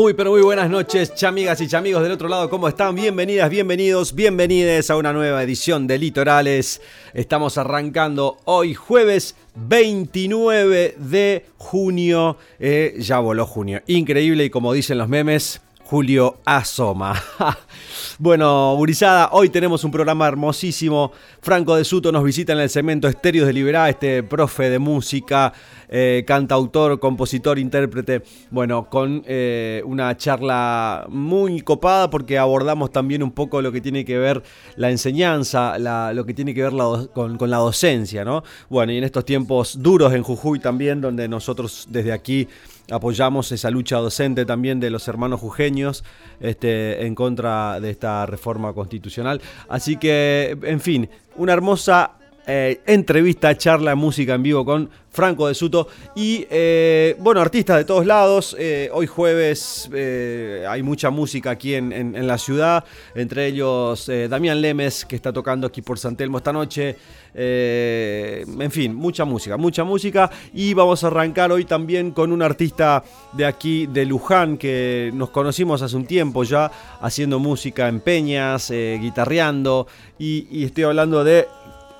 Muy pero muy buenas noches, chamigas y chamigos del otro lado, ¿cómo están? Bienvenidas, bienvenidos, bienvenides a una nueva edición de Litorales. Estamos arrancando hoy jueves 29 de junio. Eh, ya voló junio. Increíble y como dicen los memes, Julio asoma. bueno, Burizada, hoy tenemos un programa hermosísimo. Franco de Suto nos visita en el cemento Estéreos de Liberá, este profe de música, eh, cantautor, compositor, intérprete. Bueno, con eh, una charla muy copada porque abordamos también un poco lo que tiene que ver la enseñanza, lo que tiene que ver con, con la docencia, ¿no? Bueno, y en estos tiempos duros en Jujuy también, donde nosotros desde aquí apoyamos esa lucha docente también de los hermanos jujeños este, en contra de esta reforma constitucional. Así que, en fin, una hermosa eh, entrevista, charla, música en vivo con Franco de Suto. Y eh, bueno, artistas de todos lados. Eh, hoy jueves hay mucha música aquí en, la ciudad. Entre ellos Damián Lemes, que está tocando aquí por San Telmo esta noche. en fin, mucha música, mucha música. Y vamos a arrancar hoy también con un artista de aquí, de Luján, que nos conocimos hace un tiempo ya, haciendo música en peñas, guitarreando. y estoy hablando de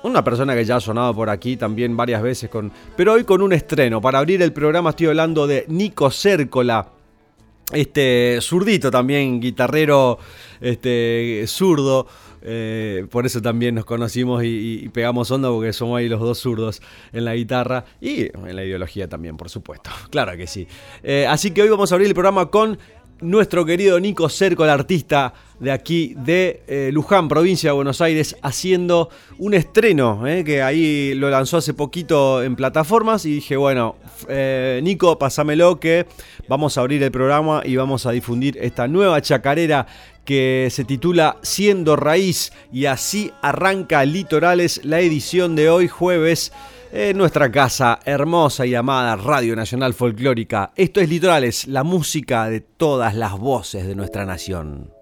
una persona que ya ha sonado por aquí también varias veces, con, pero hoy con un estreno. Para abrir el programa estoy hablando de Nico Cércola, este zurdito también, guitarrero este, zurdo. Eh, por eso también nos conocimos y, pegamos onda porque somos ahí los dos zurdos en la guitarra y en la ideología también, por supuesto. Claro que sí. Eh, así que hoy vamos a abrir el programa con nuestro querido Nico Cerco, el artista de aquí de eh, Luján, provincia de Buenos Aires, haciendo un estreno, eh, que ahí lo lanzó hace poquito en plataformas y dije, bueno, eh, Nico, pásamelo que vamos a abrir el programa y vamos a difundir esta nueva chacarera que se titula Siendo Raíz y así arranca Litorales la edición de hoy jueves en nuestra casa hermosa y amada Radio Nacional Folclórica. Esto es Litorales, la música de todas las voces de nuestra nación.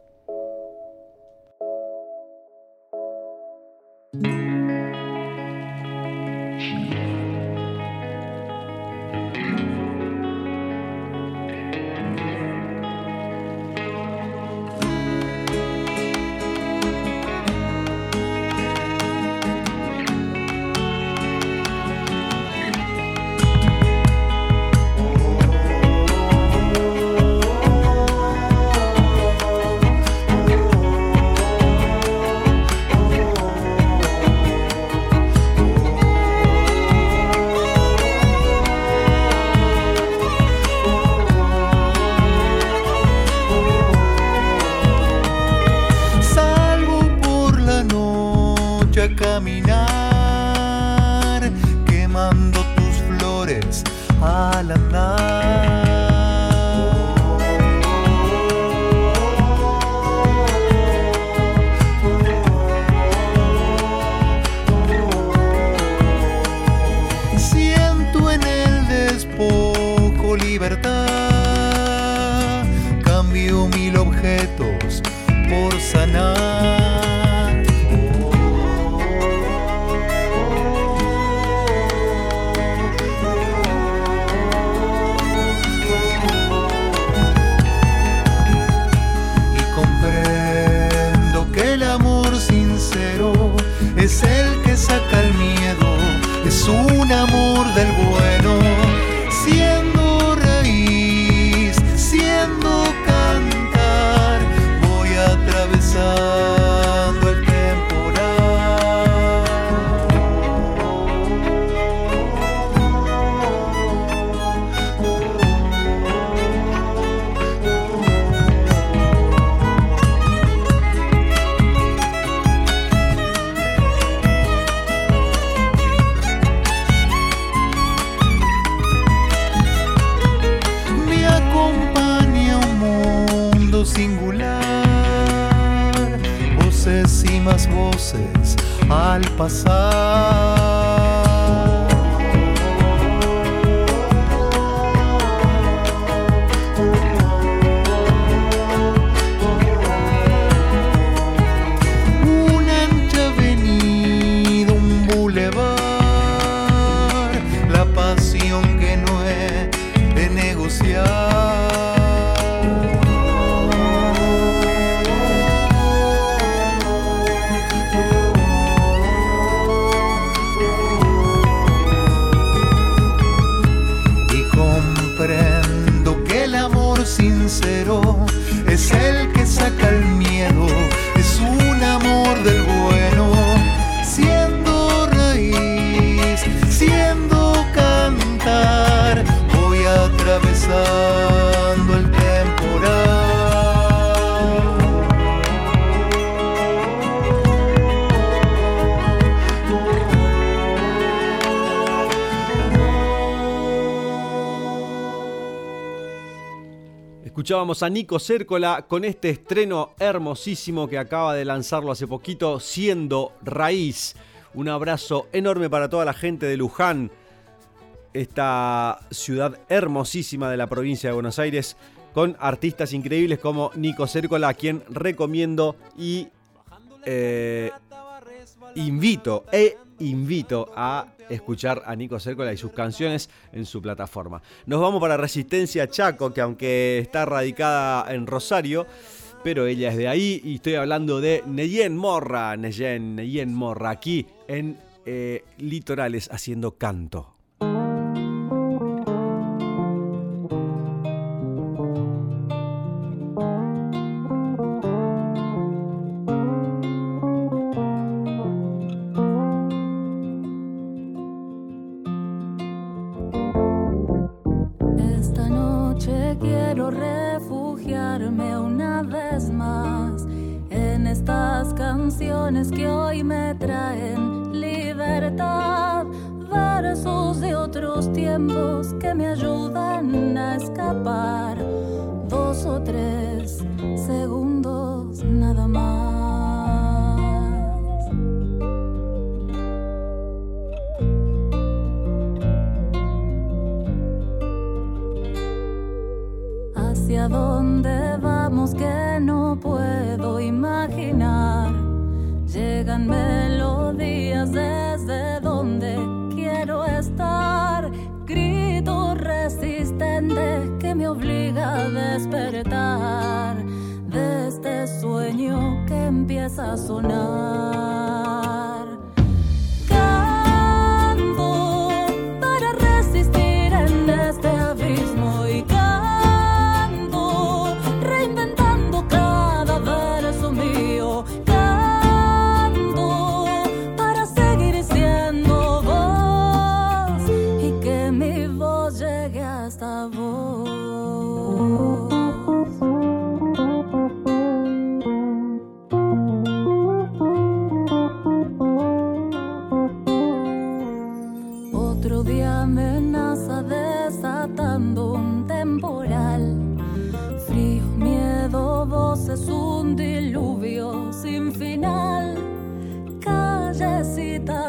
A Nico Cércola con este estreno hermosísimo que acaba de lanzarlo hace poquito, siendo raíz. Un abrazo enorme para toda la gente de Luján, esta ciudad hermosísima de la provincia de Buenos Aires, con artistas increíbles como Nico Cércola, a quien recomiendo y eh, invito e invito a escuchar a Nico Cércola y sus canciones en su plataforma. Nos vamos para Resistencia Chaco, que aunque está radicada en Rosario, pero ella es de ahí y estoy hablando de Neyen Morra, Neyen, Neyen Morra, aquí en eh, Litorales haciendo canto. Que hoy me traen libertad, versos de otros tiempos que me ayudan a escapar, empieza a sonar.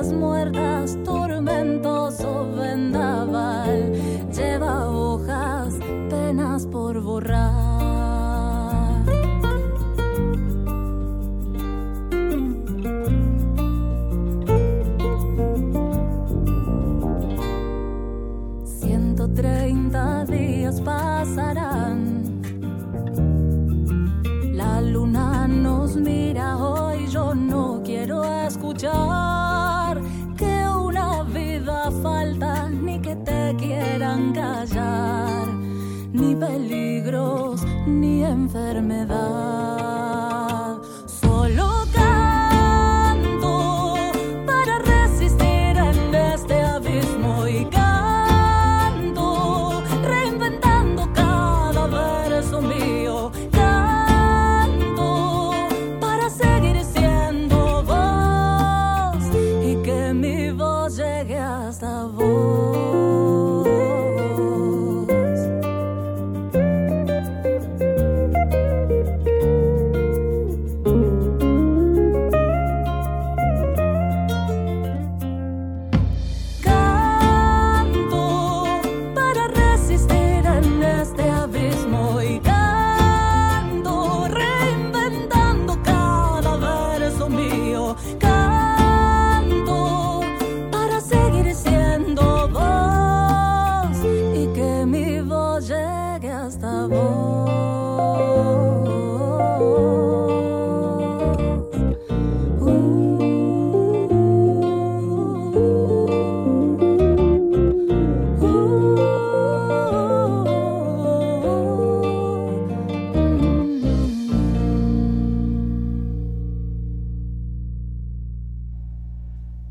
muerdas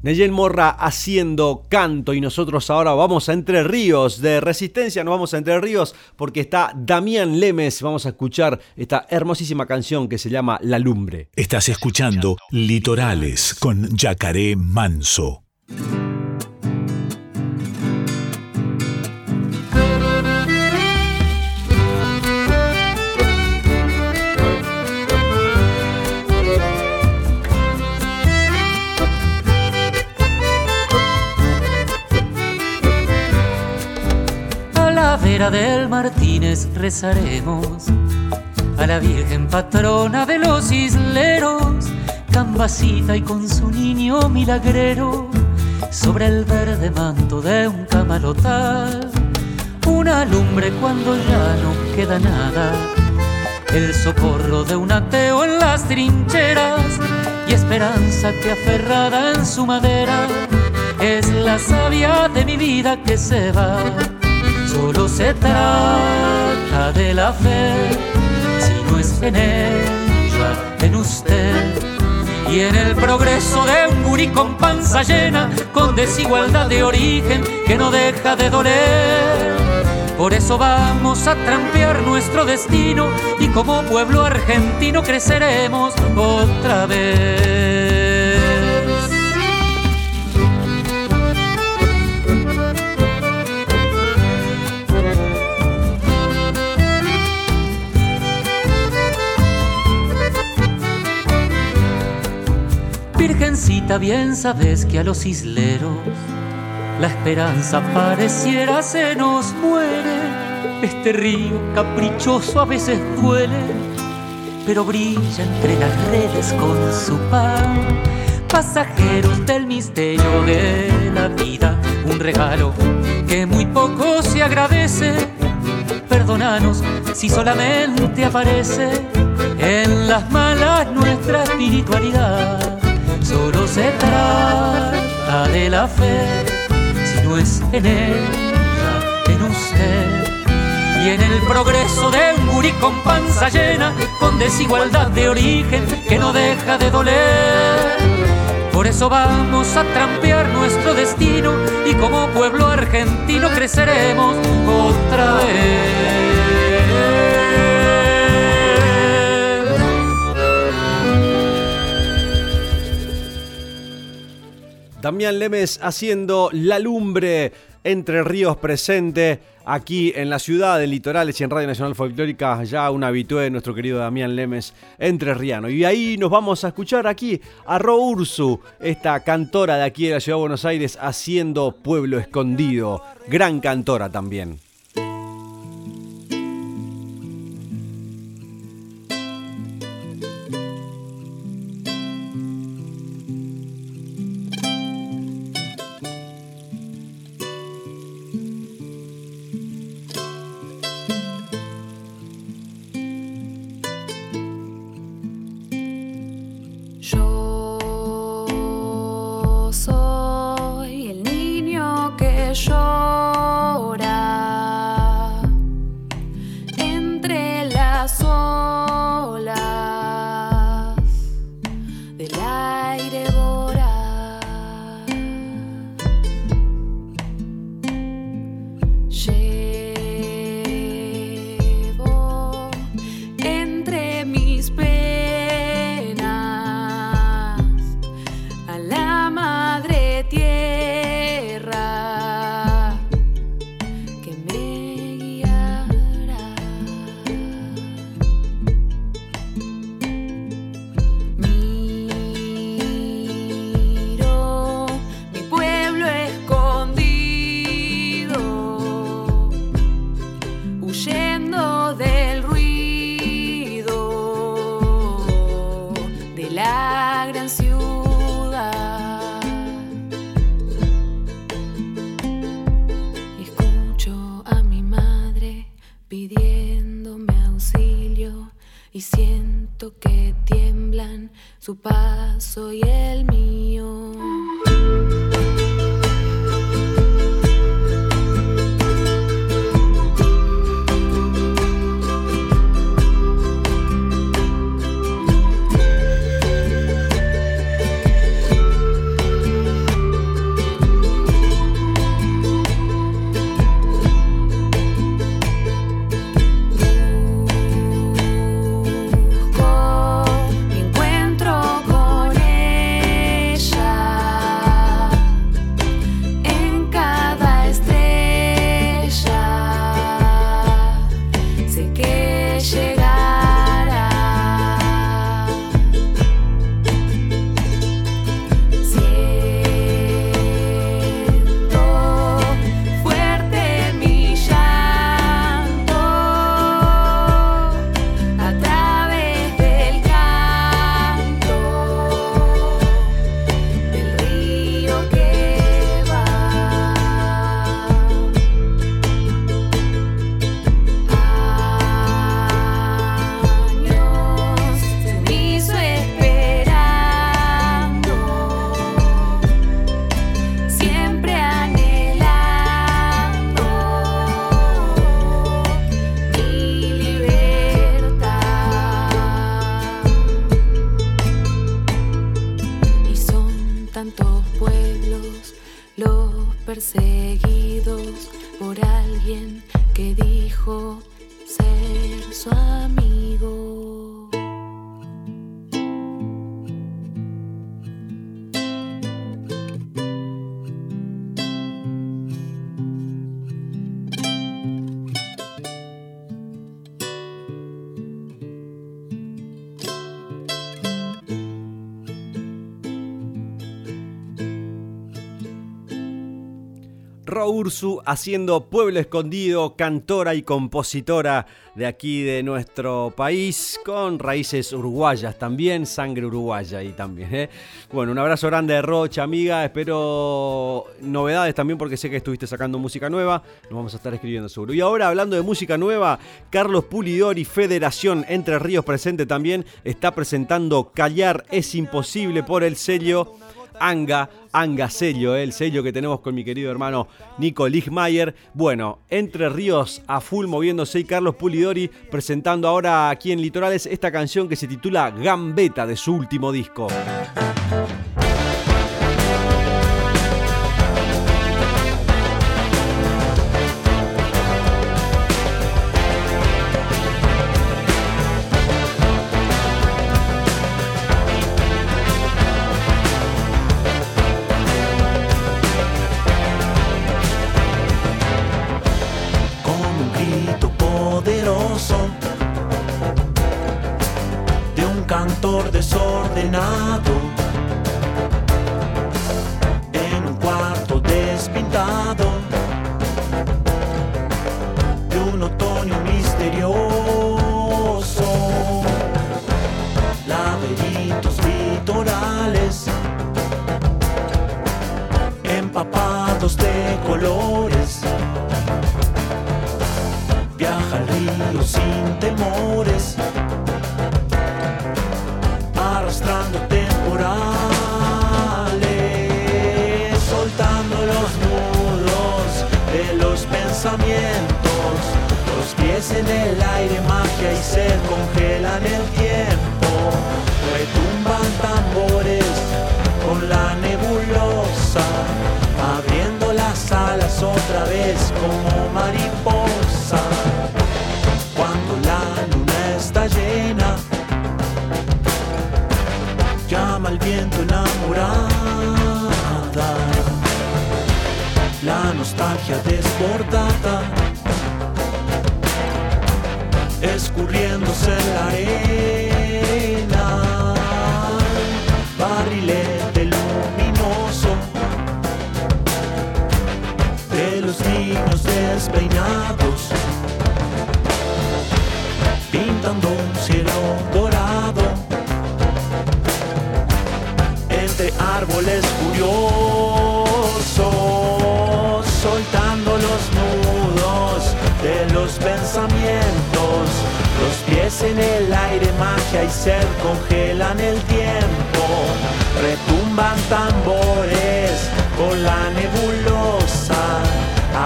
Neyen Morra haciendo canto y nosotros ahora vamos a Entre Ríos. De Resistencia nos vamos a Entre Ríos porque está Damián Lemes. Vamos a escuchar esta hermosísima canción que se llama La Lumbre. Estás escuchando Litorales con Yacaré Manso. Del Martínez rezaremos a la Virgen patrona de los isleros, cambacita y con su niño milagrero, sobre el verde manto de un camalotal, una lumbre cuando ya no queda nada, el socorro de un ateo en las trincheras y esperanza que aferrada en su madera es la savia de mi vida que se va Solo se trata de la fe, si no es en ella, en usted. Y en el progreso de un gurí con panza llena, con desigualdad de origen que no deja de doler. Por eso vamos a trampear nuestro destino y como pueblo argentino creceremos otra vez. Bien sabes que a los isleros la esperanza pareciera se nos muere. Este río caprichoso a veces duele, pero brilla entre las redes con su pan. Pasajeros del misterio de la vida, un regalo que muy poco se agradece. Perdónanos si solamente aparece en las malas nuestra espiritualidad Solo se trata de la fe, si no es en ella, en usted. Y en el progreso de un gurí con panza llena, con desigualdad de origen que no deja de doler. Por eso vamos a trampear nuestro destino y como pueblo argentino creceremos otra vez. Damián Lemes haciendo la lumbre entre ríos presente aquí en la ciudad de Litorales y en Radio Nacional Folclórica, ya un habitué de nuestro querido Damián Lemes entre Riano. Y ahí nos vamos a escuchar aquí a Ro Ursu, esta cantora de aquí de la ciudad de Buenos Aires, haciendo Pueblo Escondido. Gran cantora también. Ursu haciendo Pueblo Escondido, cantora y compositora de aquí de nuestro país, con raíces uruguayas también, sangre uruguaya y también. ¿eh? Bueno, un abrazo grande de Rocha, amiga. Espero novedades también porque sé que estuviste sacando música nueva. Nos vamos a estar escribiendo seguro. Y ahora, hablando de música nueva, Carlos Pulidori, Federación Entre Ríos presente también, está presentando Callar es imposible por el sello. Anga, Anga sello, el sello que tenemos con mi querido hermano Nico Ligmayer. Bueno, Entre Ríos a full moviéndose y Carlos Pulidori presentando ahora aquí en Litorales esta canción que se titula Gambeta de su último disco. En el aire, magia y se congelan el tiempo, retumban tambores con la nebulosa, abriendo las alas otra vez como mariposa. Cuando la luna está llena, llama al viento enamorada. La nostalgia desbordada, pintando un cielo dorado entre árboles furiosos, soltando los nudos de los pensamientos. Los pies en el aire, magia y ser congelan el tiempo. Retumban tambores con la nebulosa,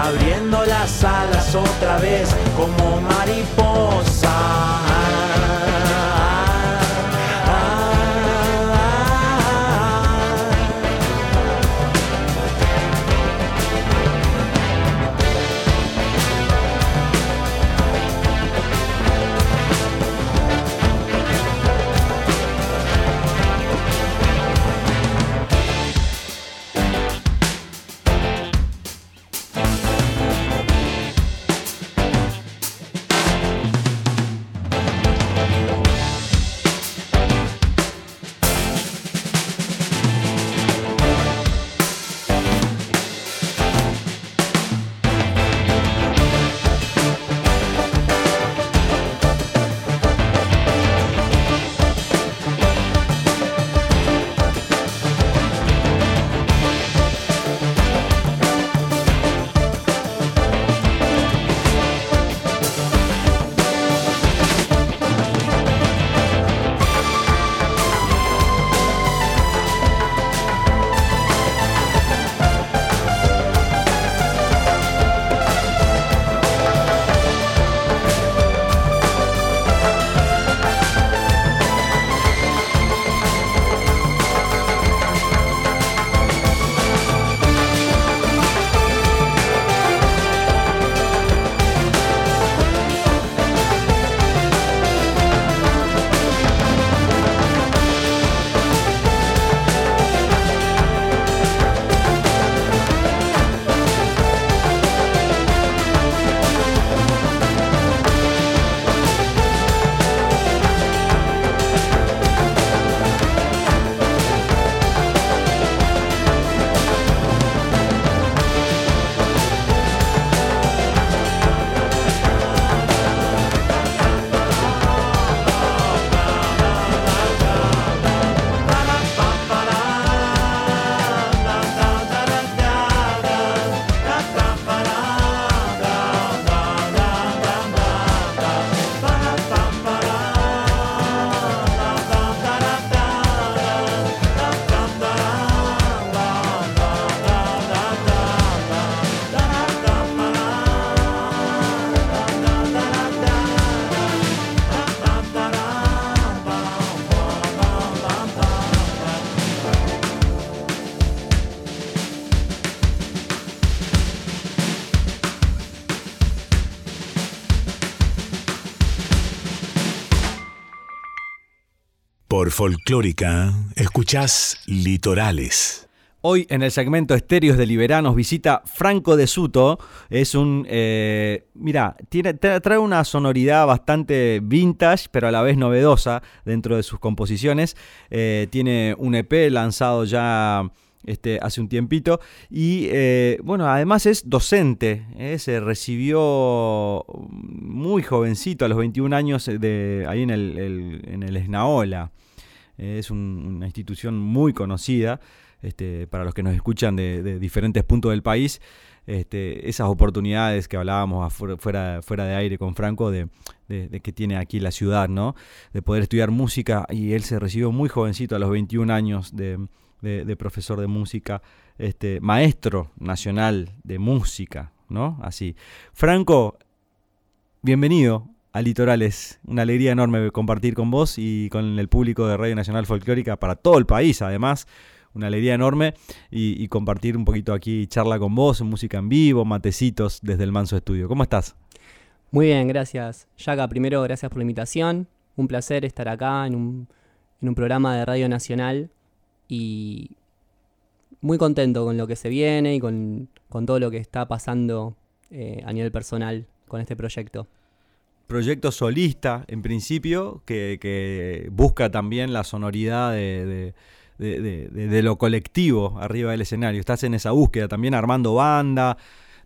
abriendo las alas otra vez como mariposa. Folclórica, escuchás Litorales. Hoy en el segmento Estéreos de Liberanos visita Franco de Suto. Es un. Eh, mira, trae una sonoridad bastante vintage, pero a la vez novedosa dentro de sus composiciones. Eh, tiene un EP lanzado ya este, hace un tiempito. Y eh, bueno, además es docente. eh, se recibió muy jovencito, a los 21 años, de, ahí en el, el- en el Esnaola. Es un- una institución muy conocida este, para los que nos escuchan de, diferentes puntos del país. Este, esas oportunidades que hablábamos fuera, de aire con Franco de, de- que tiene aquí la ciudad, ¿no? De poder estudiar música y él se recibió muy jovencito a los 21 años de profesor de música, este, maestro nacional de música, ¿no? Así. Franco, bienvenido a Litorales. Una alegría enorme compartir con vos y con el público de Radio Nacional Folclórica para todo el país, además. Una alegría enorme y, compartir un poquito aquí charla con vos, música en vivo, matecitos desde el Manso Estudio. ¿Cómo estás? Muy bien, gracias. Yaga, primero, gracias por la invitación. Un placer estar acá en un, en un programa de Radio Nacional y muy contento con lo que se viene y con, con todo lo que está pasando eh, a nivel personal con este proyecto. Proyecto solista, en principio, que, que busca también la sonoridad de, de- de- de- de- de lo colectivo arriba del escenario. Estás en esa búsqueda también armando banda.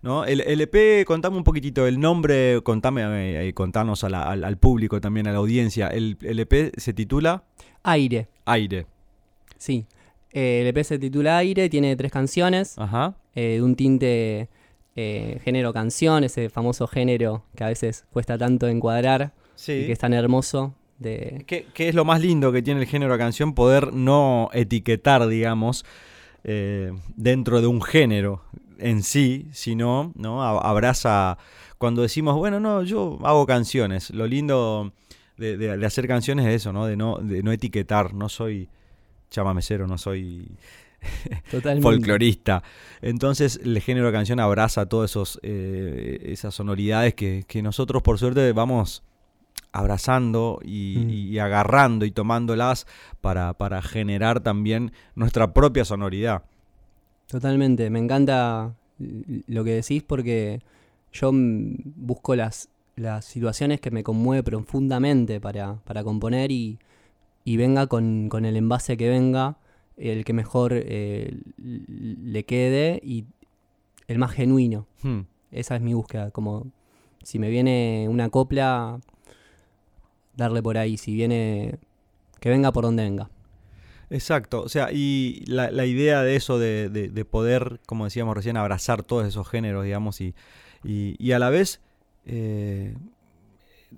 ¿no? El, el EP, contame un poquitito el nombre, contame, eh, eh, contanos a la- al, al público también, a la audiencia. El, el EP se titula Aire, Aire. sí. Eh, el EP se titula Aire, tiene tres canciones Ajá. eh, de un tinte eh, género canción, ese famoso género que a veces cuesta tanto encuadrar y que es tan hermoso. De... ¿Qué, qué es lo más lindo que tiene el género canción? Poder no etiquetar, digamos, eh, dentro de un género en sí, sino ¿no? Abraza cuando decimos, bueno, no, yo hago canciones. Lo lindo de, de- de hacer canciones es eso, ¿no? De no, de no etiquetar. No soy chamamecero, no soy Totalmente. folclorista. Entonces el género canción abraza todas esos, eh, esas sonoridades que, que nosotros por suerte vamos abrazando y, Mm. y agarrando y tomándolas para, para generar también nuestra propia sonoridad. Totalmente, me encanta lo que decís porque yo busco las, las situaciones que me conmueve profundamente para, para componer y, y venga con, con el envase que venga, el que mejor eh, le quede y el más genuino. Hmm. Esa es mi búsqueda, como si me viene una copla, darle por ahí, si viene, que venga por donde venga. Exacto, o sea, y la, la idea de eso, de, de- de poder, como decíamos recién, abrazar todos esos géneros, digamos, y, y, y a la vez eh,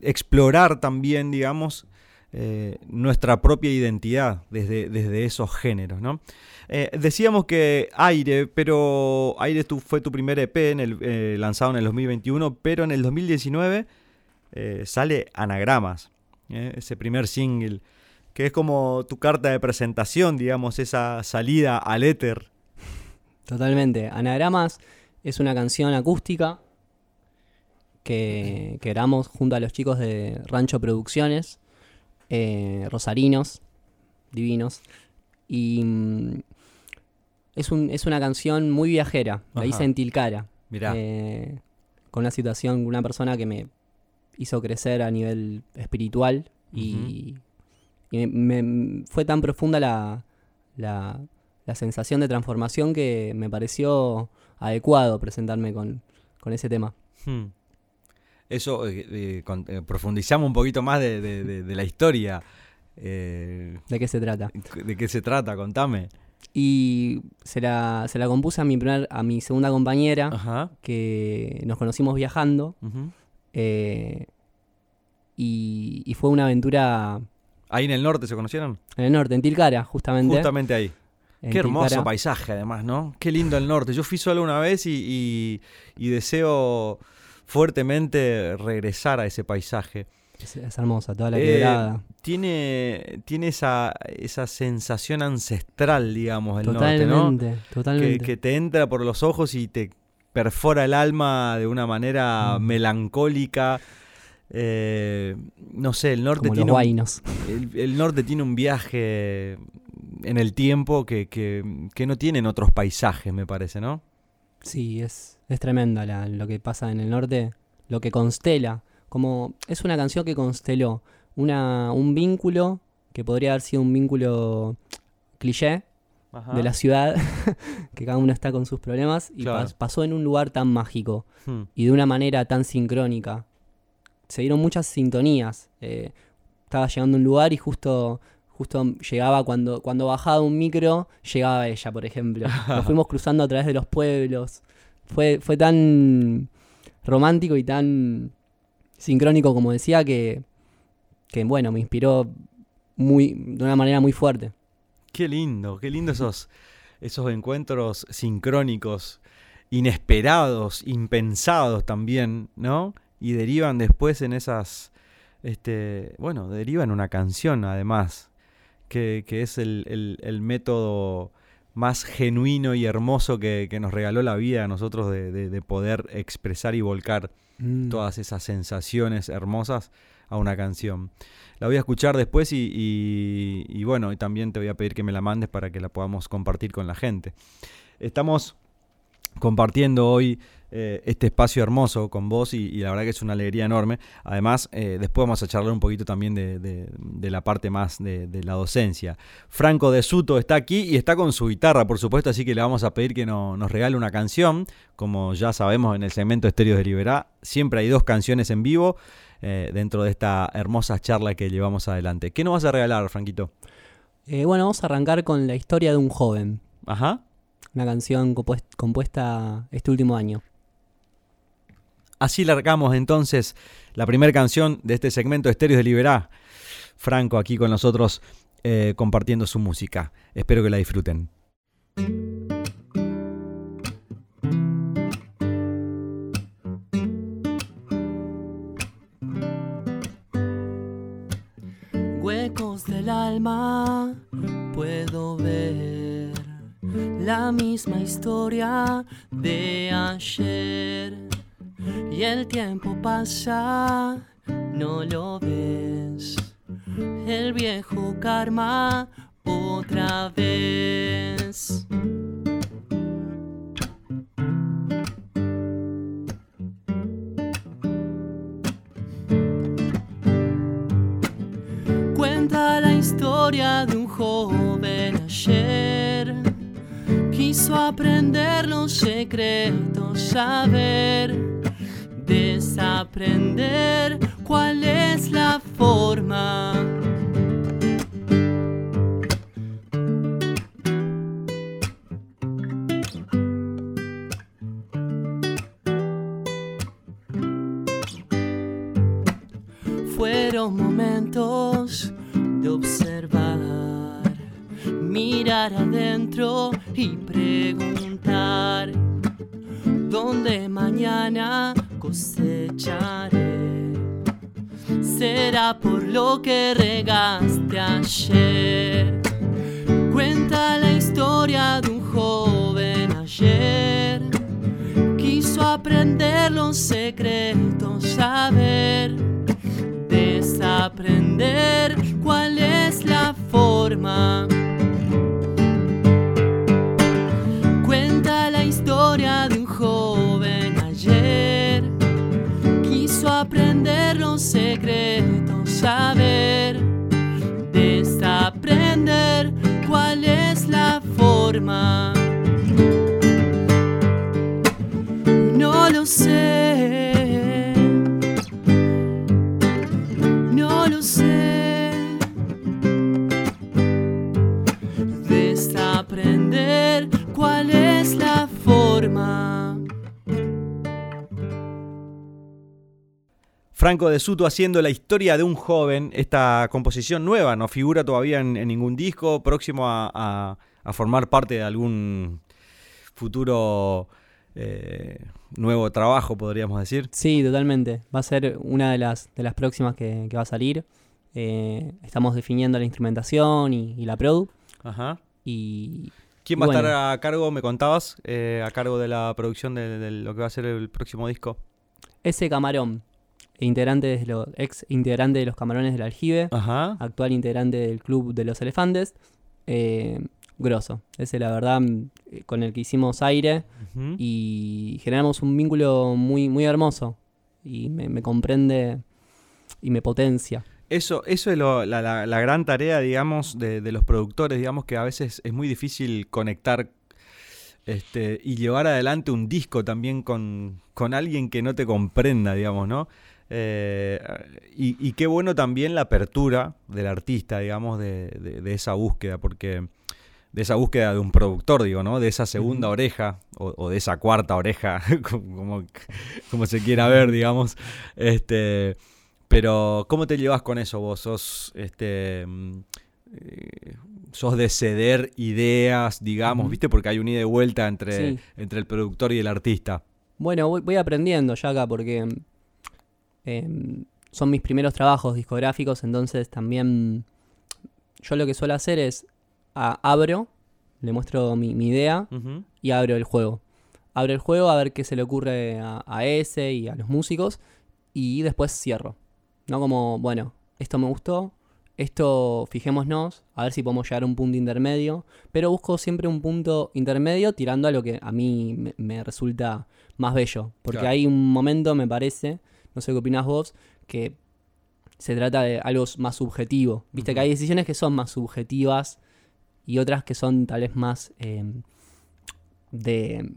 explorar también, digamos, eh, nuestra propia identidad desde, desde esos géneros, ¿no? Eh, decíamos que Aire, pero Aire fue tu primer EP en el, eh, lanzado en el 2021, pero en el 2019 eh, sale Anagramas, ese primer single que es como tu carta de presentación, digamos, esa salida al éter. Totalmente. Anagramas es una canción acústica que, que junto a los chicos de Rancho Producciones, eh, rosarinos, divinos. Y mm, es, un, es una canción muy viajera. La Ajá. hice en Tilcara. Mirá. eh, con una situación, una persona que me hizo crecer a nivel espiritual y, y me, me- fue tan profunda la, la, la sensación de transformación que me pareció adecuado presentarme con, con ese tema. Hmm. Eso, eh, eh, con- eh, profundizamos un poquito más de, de- de- de la historia. Eh, ¿De qué se trata? ¿De qué se trata? Contame. Y se la, se la compuse a mi, primer, a mi segunda compañera, Ajá. que nos conocimos viajando. eh, y, y fue una aventura Ahí en el norte se conocieron. en el norte, en Tilcara, justamente. Justamente ahí. en Qué hermoso Tilcara. paisaje, además, ¿no? Qué lindo el norte. Yo fui solo una vez y, y- y deseo fuertemente regresar a ese paisaje. Es, es hermosa, toda la Eh, quebrada. tiene tiene esa, esa sensación ancestral, digamos, el norte, Totalmente, ¿no? totalmente. Que, que te entra por los ojos y te perfora el alma de una manera Mm. melancólica. Eh, no sé, el norte Como los tiene un, el norte tiene un viaje en el tiempo que, que, que no tienen otros paisajes, me parece, ¿no? Sí, es, es tremenda la- lo que pasa en el norte, lo que constela. Como es una canción que consteló una, un vínculo que podría haber sido un vínculo cliché de la ciudad, que cada uno está con sus problemas, y Claro. pas- pasó en un lugar tan mágico Hmm. y de una manera tan sincrónica. Se dieron muchas sintonías. eh, estaba llegando a un lugar y justo, justo llegaba cuando, cuando bajaba un micro, llegaba ella, por ejemplo. Nos fuimos cruzando a través de los pueblos. Fue, fue tan romántico y tan sincrónico, como decía, que, que bueno, me inspiró muy, de una manera muy fuerte. Qué lindo, qué lindo esos, esos encuentros sincrónicos, inesperados, impensados también, ¿no? Y derivan después en esas, este, bueno, deriva en una canción además, que, que es el, el- el método más genuino y hermoso que, que nos regaló la vida a nosotros de, de- de poder expresar y volcar Mm. todas esas sensaciones hermosas a una canción. La voy a escuchar después y, y- y bueno, y también te voy a pedir que me la mandes para que la podamos compartir con la gente. Estamos compartiendo hoy eh, este espacio hermoso con vos y, y la verdad que es una alegría enorme. Además, eh, después vamos a charlar un poquito también de, de- de la parte más de, de la docencia. Franco de Suto está aquí y está con su guitarra, por supuesto, así que le vamos a pedir que no- nos regale una canción. Como ya sabemos en el segmento Estéreos de Liberá, siempre hay dos canciones en vivo eh, dentro de esta hermosa charla que llevamos adelante. ¿Qué nos vas a regalar, Franquito? Bueno, vamos a arrancar con la historia de un joven. Ajá. Una canción compues- compuesta este último año. Así largamos entonces la primera canción de este segmento Estéreos de Liberá. Franco aquí con nosotros eh, compartiendo su música. Espero que la disfruten. Huecos del alma puedo ver la misma historia de ayer y el tiempo pasa, no lo ves. El viejo karma otra vez. Cuenta la historia de un joven ayer. Quiso aprender los secretos, saber, desaprender cuál es la forma. Fueron momentos de observar, mirar adentro y preguntar dónde mañana cosecharé. Será por lo que regaste ayer. Cuenta la historia de un joven ayer. Quiso aprender los secretos, saber desaprender cuál es la forma. Saber desaprender cuál es la forma. Franco de Suto haciendo la historia de un joven, esta composición nueva, no figura todavía en, en ningún disco, próximo a, a- a formar parte de algún futuro eh, nuevo trabajo, podríamos decir. Sí, totalmente. Va a ser una de las, de las próximas que, que va a salir. Eh, estamos definiendo la instrumentación y, y la produ. Ajá. Y ¿Quién va a estar a cargo, me contabas, eh, a cargo de la producción de, de lo que va a ser el próximo disco? Ese camarón, integrante de los, ex integrante de los camarones del aljibe, Ajá. actual integrante del club de los elefantes. Eh, grosso. Ese, la verdad, mm, con el que hicimos aire y generamos un vínculo muy, muy hermoso. Y me, me comprende y me potencia. Eso, eso es lo- la, la- la gran tarea, digamos, de, de los productores, digamos que a veces es muy difícil conectar este, y llevar adelante un disco también con, con alguien que no te comprenda, digamos, ¿no? Eh, y, y qué bueno también la apertura del artista, digamos, de, de- de esa búsqueda, porque de esa búsqueda de un productor, digo, ¿no? De esa segunda oreja o, o de esa cuarta oreja, como, como se quiera ver, digamos. Este, pero, ¿cómo te llevas con eso vos? ¿Sos, este, mm, eh, sos de ceder ideas, digamos, viste? Porque hay un ida y vuelta entre, Sí. entre el productor y el artista. Bueno, voy, voy aprendiendo ya acá porque em, son mis primeros trabajos discográficos, entonces también yo lo que suelo hacer es a- abro, le muestro mi, mi idea y abro el juego. Abro el juego a ver qué se le ocurre a, a ese y a los músicos y después cierro. No como, bueno, esto me gustó, esto fijémonos, a ver si podemos llegar a un punto intermedio, pero busco siempre un punto intermedio tirando a lo que a mí me, me resulta más bello. Porque Claro. hay un momento, me parece, no sé qué opinas vos, que se trata de algo más subjetivo. Viste que hay decisiones que son más subjetivas y otras que son tal vez más eh, de,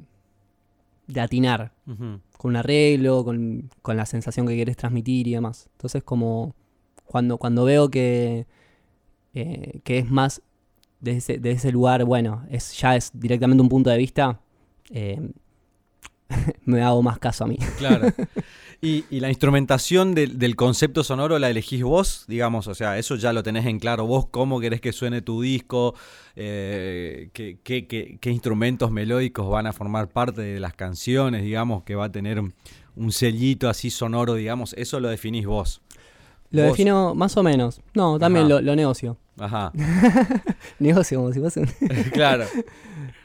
de atinar con un arreglo, con, con la sensación que quieres transmitir y demás. Entonces, como cuando, cuando veo que, eh, que es más de ese, de ese lugar, bueno, es, ya es directamente un punto de vista, eh, me hago más caso a mí. Claro. Y, y la instrumentación del- del concepto sonoro la elegís vos, digamos, o sea, eso ya lo tenés en claro vos, cómo querés que suene tu disco, eh, qué, qué- qué- qué instrumentos melódicos van a formar parte de las canciones, digamos, que va a tener un, sellito así sonoro, digamos, eso lo definís vos. Lo Vos- defino más o menos. No, también lo negocio. Ajá, Negocio como si fuese un... claro.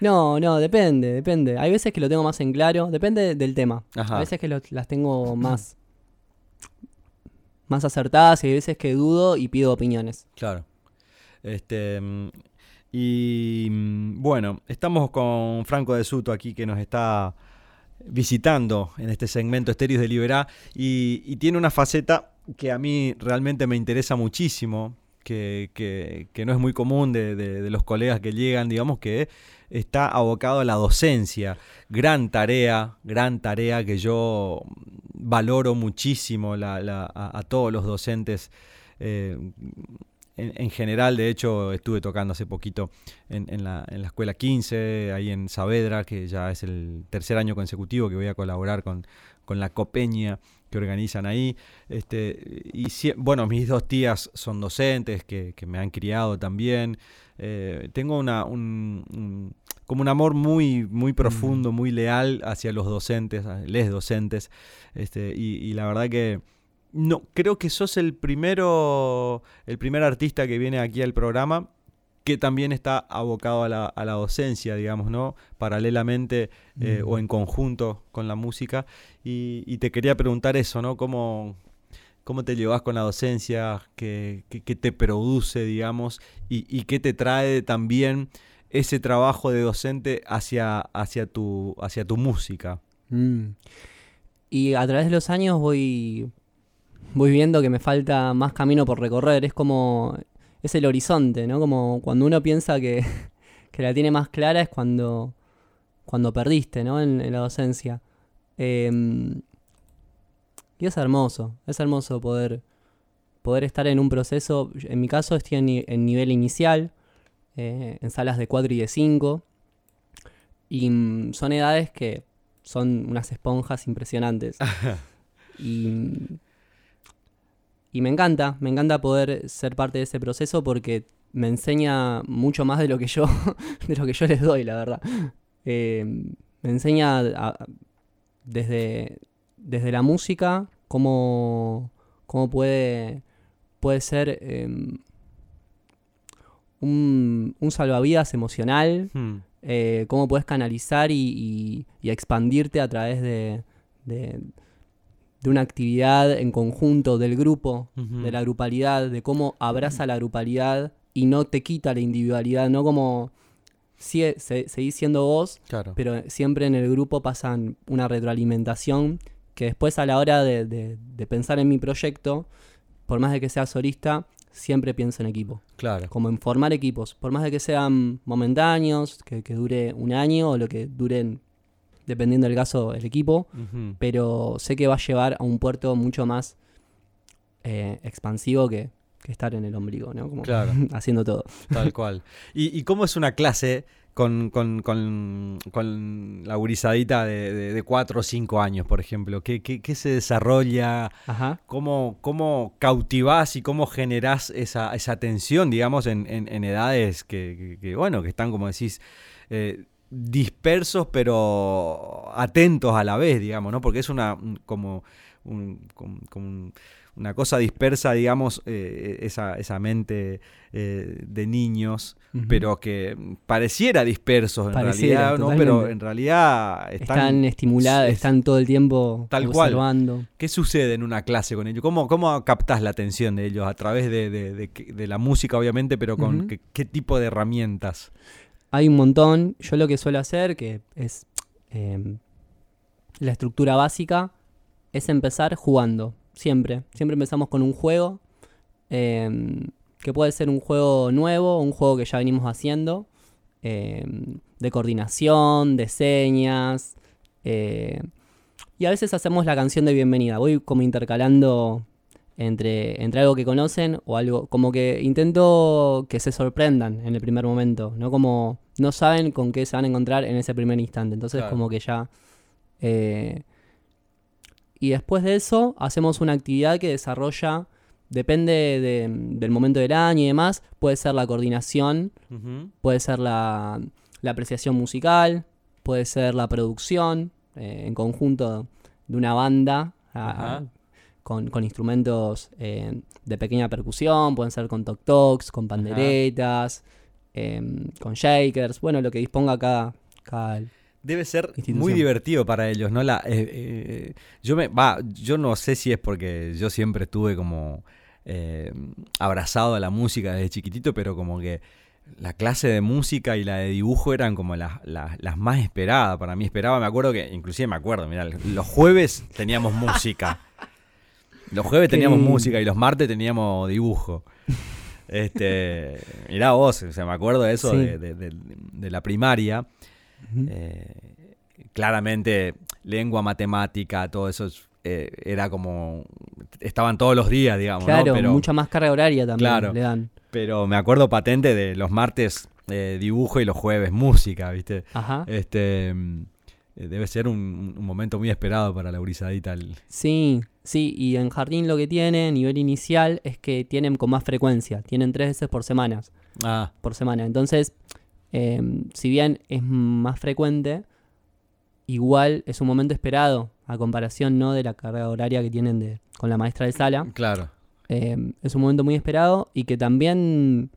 No, no, depende, depende. Hay veces que lo tengo más en claro, depende del tema. Ajá. A veces que lo- las tengo más, más acertadas y hay veces que dudo y pido opiniones. Claro. Este, y bueno, estamos con Franco de Suto aquí que nos está visitando en este segmento Estéreos de Liberá y, y tiene una faceta que a mí realmente me interesa muchísimo, que, no es muy común de, de- los colegas que llegan, digamos que está abocado a la docencia. Gran tarea, gran tarea que yo valoro muchísimo a, todos los docentes. eh, en, en general, de hecho, estuve tocando hace poquito en, en la, en la escuela 15, ahí en Saavedra, que ya es el tercer año consecutivo que voy a colaborar con, con la Copeña que organizan ahí. Este, y bueno, mis dos tías son docentes que, que me han criado también. Eh, tengo una, un, un- como un amor muy, muy profundo, muy leal hacia los docentes, les docentes. Este, y, y la verdad que no, creo que sos el primero, el primer artista que viene aquí al programa que también está abocado a la, a la docencia, digamos, ¿no? Paralelamente eh, o en conjunto con la música. Y, y te quería preguntar eso, ¿no? ¿Cómo, cómo te llevas con la docencia? ¿Qué, qué- qué te produce, digamos? Y, y qué te trae también ese trabajo de docente hacia, hacia, tu, hacia tu música? Mm. Y a través de los años voy, voy viendo que me falta más camino por recorrer. Es como, es el horizonte, ¿no? Como cuando uno piensa que, que la tiene más clara es cuando, cuando perdiste, ¿no? En, en la docencia. Em, y es hermoso, es hermoso poder, poder estar en un proceso. En mi caso estoy en, ni- en nivel inicial, eh, en salas de 4 y de 5. Y mm, son edades que son unas esponjas impresionantes. y, y me encanta, me encanta poder ser parte de ese proceso porque me enseña mucho más de lo que yo, de lo que yo les doy, la verdad. Eh, me enseña a- desde, desde la música cómo, cómo puede, puede ser em, un, un salvavidas emocional, Hmm, eh, cómo puedes canalizar y, y- y expandirte a través de, de, de una actividad en conjunto del grupo, de la grupalidad, de cómo abraza la grupalidad y no te quita la individualidad, no como sigue, se- seguís siendo vos, Claro. pero siempre en el grupo pasan una retroalimentación que después a la hora de, de- de pensar en mi proyecto, por más de que sea solista, siempre pienso en equipo Claro. como en formar equipos, por más de que sean momentáneos, que, que dure un año o lo que duren, dependiendo del caso, el equipo, pero sé que va a llevar a un puerto mucho más eh, expansivo que, que estar en el ombligo, ¿no? Como Claro. haciendo todo. Tal cual. ¿Y, y cómo es una clase con, con, con, con la gurizadita de, de, de cuatro o cinco años, por ejemplo? ¿Qué, qué, qué se desarrolla? Ajá. ¿Cómo, cómo cautivás y cómo generás esa, esa atención, digamos, en, en- en edades que, que- que, bueno, que están, como decís, eh, dispersos pero atentos a la vez, digamos, ¿no? Porque es una un- como, un- como- como un- una cosa dispersa, digamos, eh, esa, esa mente eh, de niños, pero que pareciera dispersos en Pareciera, realidad, ¿no? Pero en realidad están, Están, estimuladas, es- están todo el tiempo Tal cual. observando. ¿Qué sucede en una clase con ellos? ¿Cómo, cómo captás la atención de ellos? A través de, de- de que- de la música, obviamente, pero con qué tipo de herramientas. Hay un montón. Yo lo que suelo hacer, que es eh, la estructura básica, es empezar jugando. Siempre. Siempre empezamos con un juego. eh, que puede ser un juego nuevo, un juego que ya venimos haciendo. eh, de coordinación, de señas. eh, y a veces hacemos la canción de bienvenida. Voy como intercalando entre, entre algo que conocen o algo. Como que intento que se sorprendan en el primer momento. No como no saben con qué se van a encontrar en ese primer instante. Entonces, Claro. como que ya Eh, y después de eso hacemos una actividad que desarrolla, depende de- del momento del año y demás, puede ser la coordinación, puede ser la, la apreciación musical, puede ser la producción eh, en conjunto de una banda a- con, con instrumentos eh, de pequeña percusión, pueden ser con toc tocs, con panderetas, em, con shakers, bueno, lo que disponga cada... cada Debe ser muy divertido para ellos, ¿no? La, eh, eh, yo me, va, yo no sé si es porque yo siempre estuve como eh, abrazado a la música desde chiquitito, pero como que la clase de música y la de dibujo eran como las, las, las más esperadas. Para mí esperaba, me acuerdo que, inclusive me acuerdo, mira, los jueves teníamos música. Los jueves teníamos música y los martes teníamos dibujo. Este, mirá vos, o sea, me acuerdo de eso Sí. de, de- de- de la primaria. Eh, claramente, lengua, matemática, todo eso es, eh, era como. Estaban todos los días, digamos, ¿no? claro, Pero, mucha más carga horaria también Claro. le dan. pero me acuerdo patente de los martes eh, dibujo y los jueves música, ¿viste? Ajá. Este. mm, Debe ser un, un momento muy esperado para la gurizadita. el- Sí, sí, y en jardín lo que tiene, nivel inicial, es que tienen con más frecuencia, tienen tres veces por semana, Ah, por semana. Entonces, eh, si bien es más frecuente, igual es un momento esperado, a comparación no de la carga horaria que tienen de, con la maestra de sala. claro. Eh, es un momento muy esperado y que también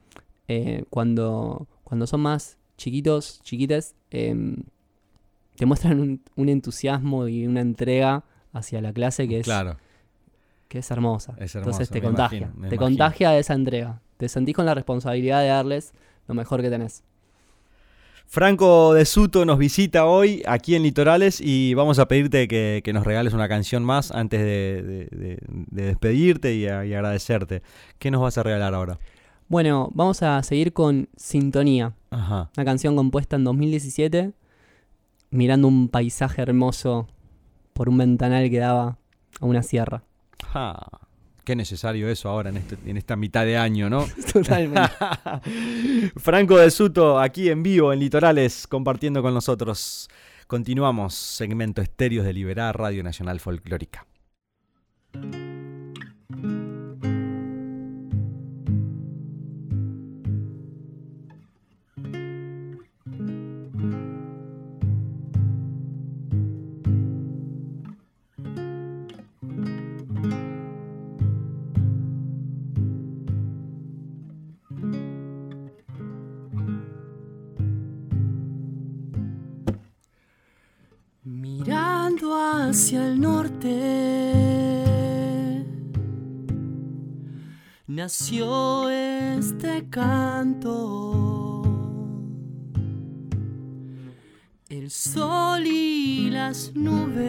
eh, cuando, cuando son más chiquitos, chiquites, eh, te muestran un, un entusiasmo y una entrega hacia la clase que es, Claro. que es hermosa. Es Entonces te contagia, imagino, te imagino. contagia esa entrega. Te sentís con la responsabilidad de darles lo mejor que tenés. Franco de Suto nos visita hoy aquí en Litorales y vamos a pedirte que, que nos regales una canción más antes de, de- de- de despedirte y, a- y agradecerte. ¿Qué nos vas a regalar ahora? Bueno, vamos a seguir con Sintonía, Ajá. una canción compuesta en 2017, mirando un paisaje hermoso por un ventanal que daba a una sierra. Ja, Qué necesario eso ahora en, este- en esta mitad de año, ¿no? Totalmente. Franco de Suto, aquí en vivo, en Litorales, compartiendo con nosotros. Continuamos, segmento Estéreos de Liberar, Radio Nacional Folclórica. Nació este canto. El sol y las nubes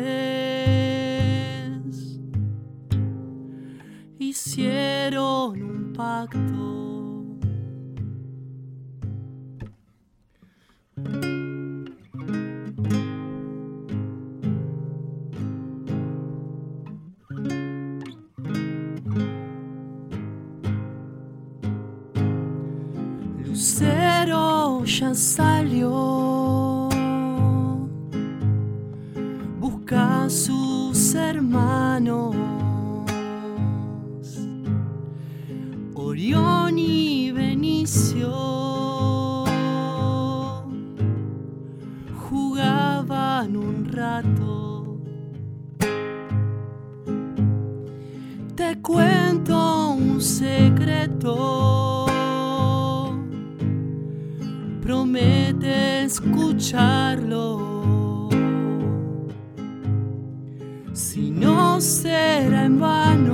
Promete escucharlo. Si no será en vano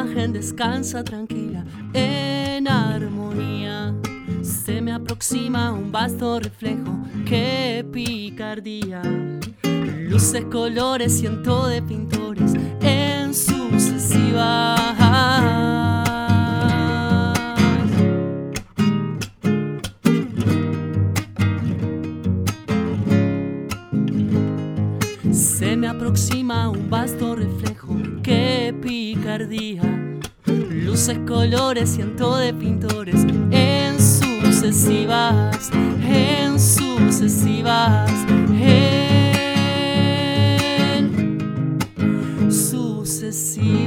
imagen descansa tranquila en armonía. Se me aproxima un vasto reflejo, qué picardía. Luces, colores, ciento de pintores en sucesivas. Se me aproxima un vasto reflejo, qué picardía. Luces, colores, ciento de pintores en sucesivas, en sucesivas, en sucesivas.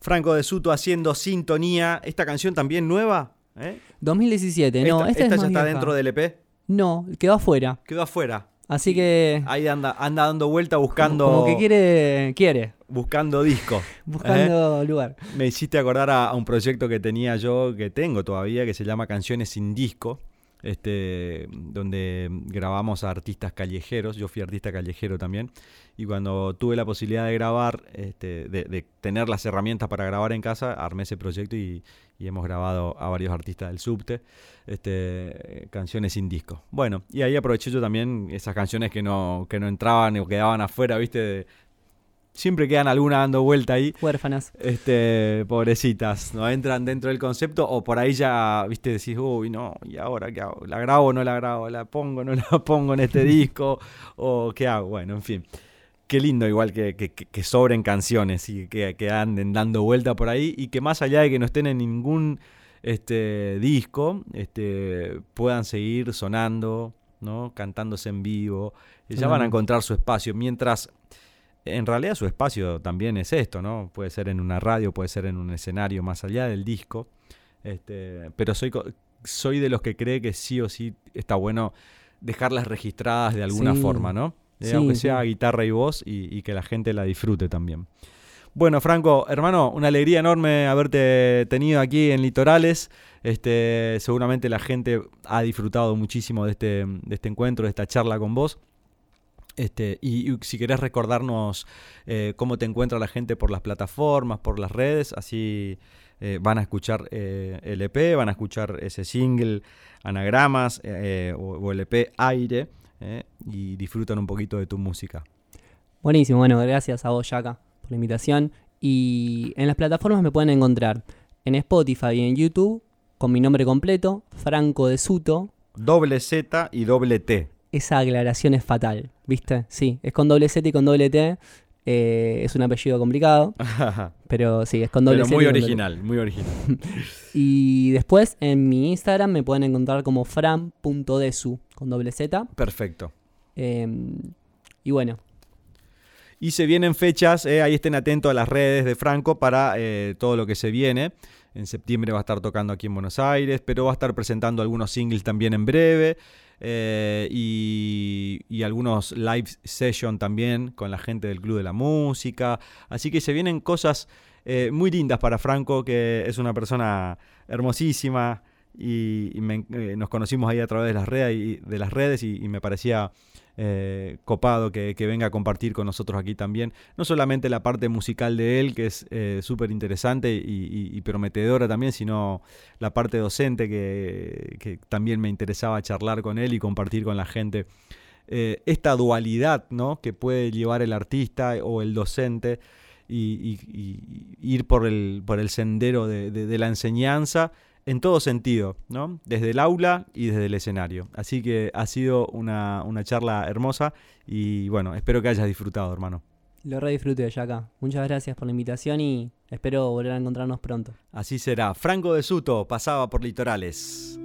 Franco de Suto haciendo sintonía. Esta canción también nueva. ¿Eh? 2017, no, esta, esta, esta es ya más está vieja. dentro del EP. No, quedó afuera. Quedó afuera. Así que Ahí anda, anda dando vuelta buscando, como que quiere, quiere, buscando disco. ¿eh? buscando lugar. Me hiciste acordar a, a un proyecto que tenía yo, que tengo todavía, que se llama Canciones sin disco, este, donde grabamos a artistas callejeros. Yo fui artista callejero también. Y cuando tuve la posibilidad de grabar, este, de, tener las herramientas para grabar en casa, armé ese proyecto y, y hemos grabado a varios artistas del subte, este, canciones sin disco. Bueno, y ahí aproveché yo también esas canciones que no, que no entraban o quedaban afuera, ¿viste? De- siempre quedan alguna dando vuelta ahí. Huérfanas. Este, pobrecitas, no entran dentro del concepto o por ahí ya, viste, decís, uy, no, ¿y ahora qué hago? ¿La grabo o no la grabo? ¿La pongo o no la pongo en este disco? ¿O qué hago? Bueno, en fin. Qué lindo igual que, que- sobren canciones y que, que anden dando vuelta por ahí y que más allá de que no estén en ningún este, disco, este, puedan seguir sonando, ¿no? Cantándose en vivo. Ya van a encontrar su espacio. Mientras en realidad su espacio también es esto, ¿no? Puede ser en una radio, puede ser en un escenario más allá del disco. Este, pero soy, soy de los que cree que sí o sí está bueno dejarlas registradas de alguna Sí. forma, ¿no? Eh, Sí, aunque sí. sea guitarra y voz y, y que la gente la disfrute también. Bueno, Franco, hermano, una alegría enorme haberte tenido aquí en Litorales. Este, seguramente la gente ha disfrutado muchísimo de este, de este encuentro, de esta charla con vos. Este, y, y si querés recordarnos eh, cómo te encuentra la gente por las plataformas, por las redes, así eh, van a escuchar eh, el EP, van a escuchar ese single, anagramas o, o el EP aire y disfrutan un poquito de tu música. Buenísimo, bueno, gracias a vos, Yaka, por la invitación. Y en las plataformas me pueden encontrar en Spotify y en YouTube con mi nombre completo, Franco de Suto. Doble Z y doble T. Esa aclaración es fatal, ¿viste? Sí, es con doble Z y con doble T. eh, es un apellido complicado, pero sí, es con doble Pero Z. muy doble original, muy original. Y después en mi Instagram me pueden encontrar como fran.desu con doble Z. Perfecto. Eh, y bueno, Y se vienen fechas, eh, ahí estén atentos a las redes de Franco para eh, todo lo que se viene. En septiembre va a estar tocando aquí en Buenos Aires, pero va a estar presentando algunos singles también en breve. Eh, y, algunos live session también con la gente del Club de la Música. Así que se vienen cosas eh, muy lindas para Franco, que es una persona hermosísima. Y, eh, nos conocimos ahí a través de las redes y, de las redes y me parecía eh, copado que, venga a compartir con nosotros aquí también. No solamente la parte musical de él, que es eh, súper interesante y, prometedora también, sino la parte docente que, también me interesaba charlar con él y compartir con la gente. Eh, esta dualidad ¿no? que puede llevar el artista o el docente y, ir por el, por el sendero de, de- de la enseñanza en todo sentido, ¿no? Desde el aula y desde el escenario. Así que ha sido una, una charla hermosa y bueno, espero que hayas disfrutado, hermano. lo re disfruté, Yaka. Muchas gracias por la invitación y espero volver a encontrarnos pronto. Así será. Franco de Suto pasaba por Litorales.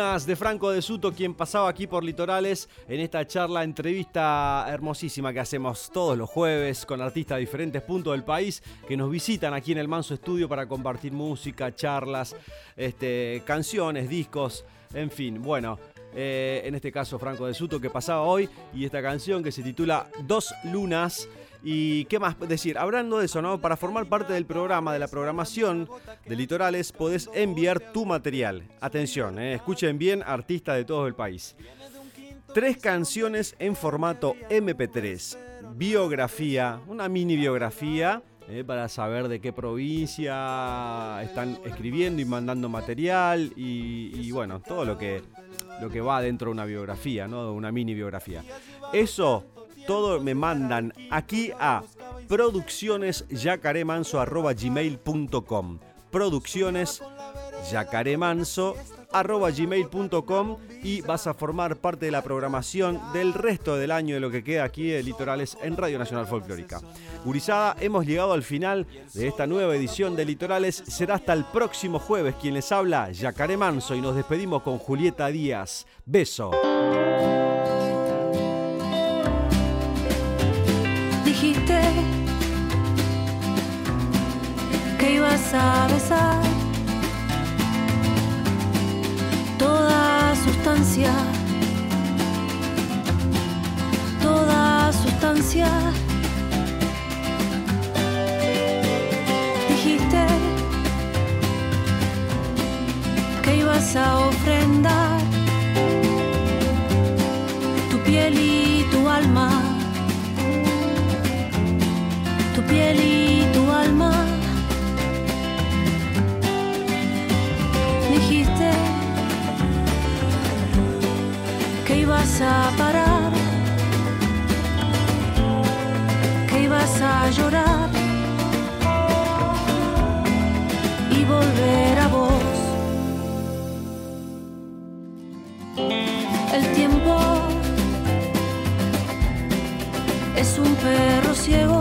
De Franco de Suto, quien pasaba aquí por Litorales en esta charla, entrevista hermosísima que hacemos todos los jueves con artistas de diferentes puntos del país que nos visitan aquí en el Manso Estudio para compartir música, charlas, este, canciones, discos, en fin. Bueno, eh, en este caso Franco de Suto que pasaba hoy y esta canción que se titula Dos lunas. Y qué más decir, hablando de eso. Para formar parte del programa, de la programación de Litorales, podés enviar tu material. Atención, ¿eh? escuchen bien, artistas de todo el país. Tres canciones en formato MP3. Biografía, una mini biografía eh, para saber de qué provincia están escribiendo y mandando material y, y bueno, todo lo que, lo que va dentro de una biografía, ¿no? Una mini biografía. Eso todo me mandan aquí a produccionesyacaremanso.gmail.com Producciones yacaremanso.gmail.com y vas a formar parte de la programación del resto del año de lo que queda aquí de Litorales en Radio Nacional Folclórica. Gurizada, hemos llegado al final de esta nueva edición de Litorales. Será hasta el próximo jueves quien les habla, Yacaré Manso, y nos despedimos con Julieta Díaz. Beso. Dijiste que ibas a besar toda sustancia, toda sustancia. Dijiste que ibas a ofrendar a parar, que ibas a llorar y volver a vos. El tiempo es un perro ciego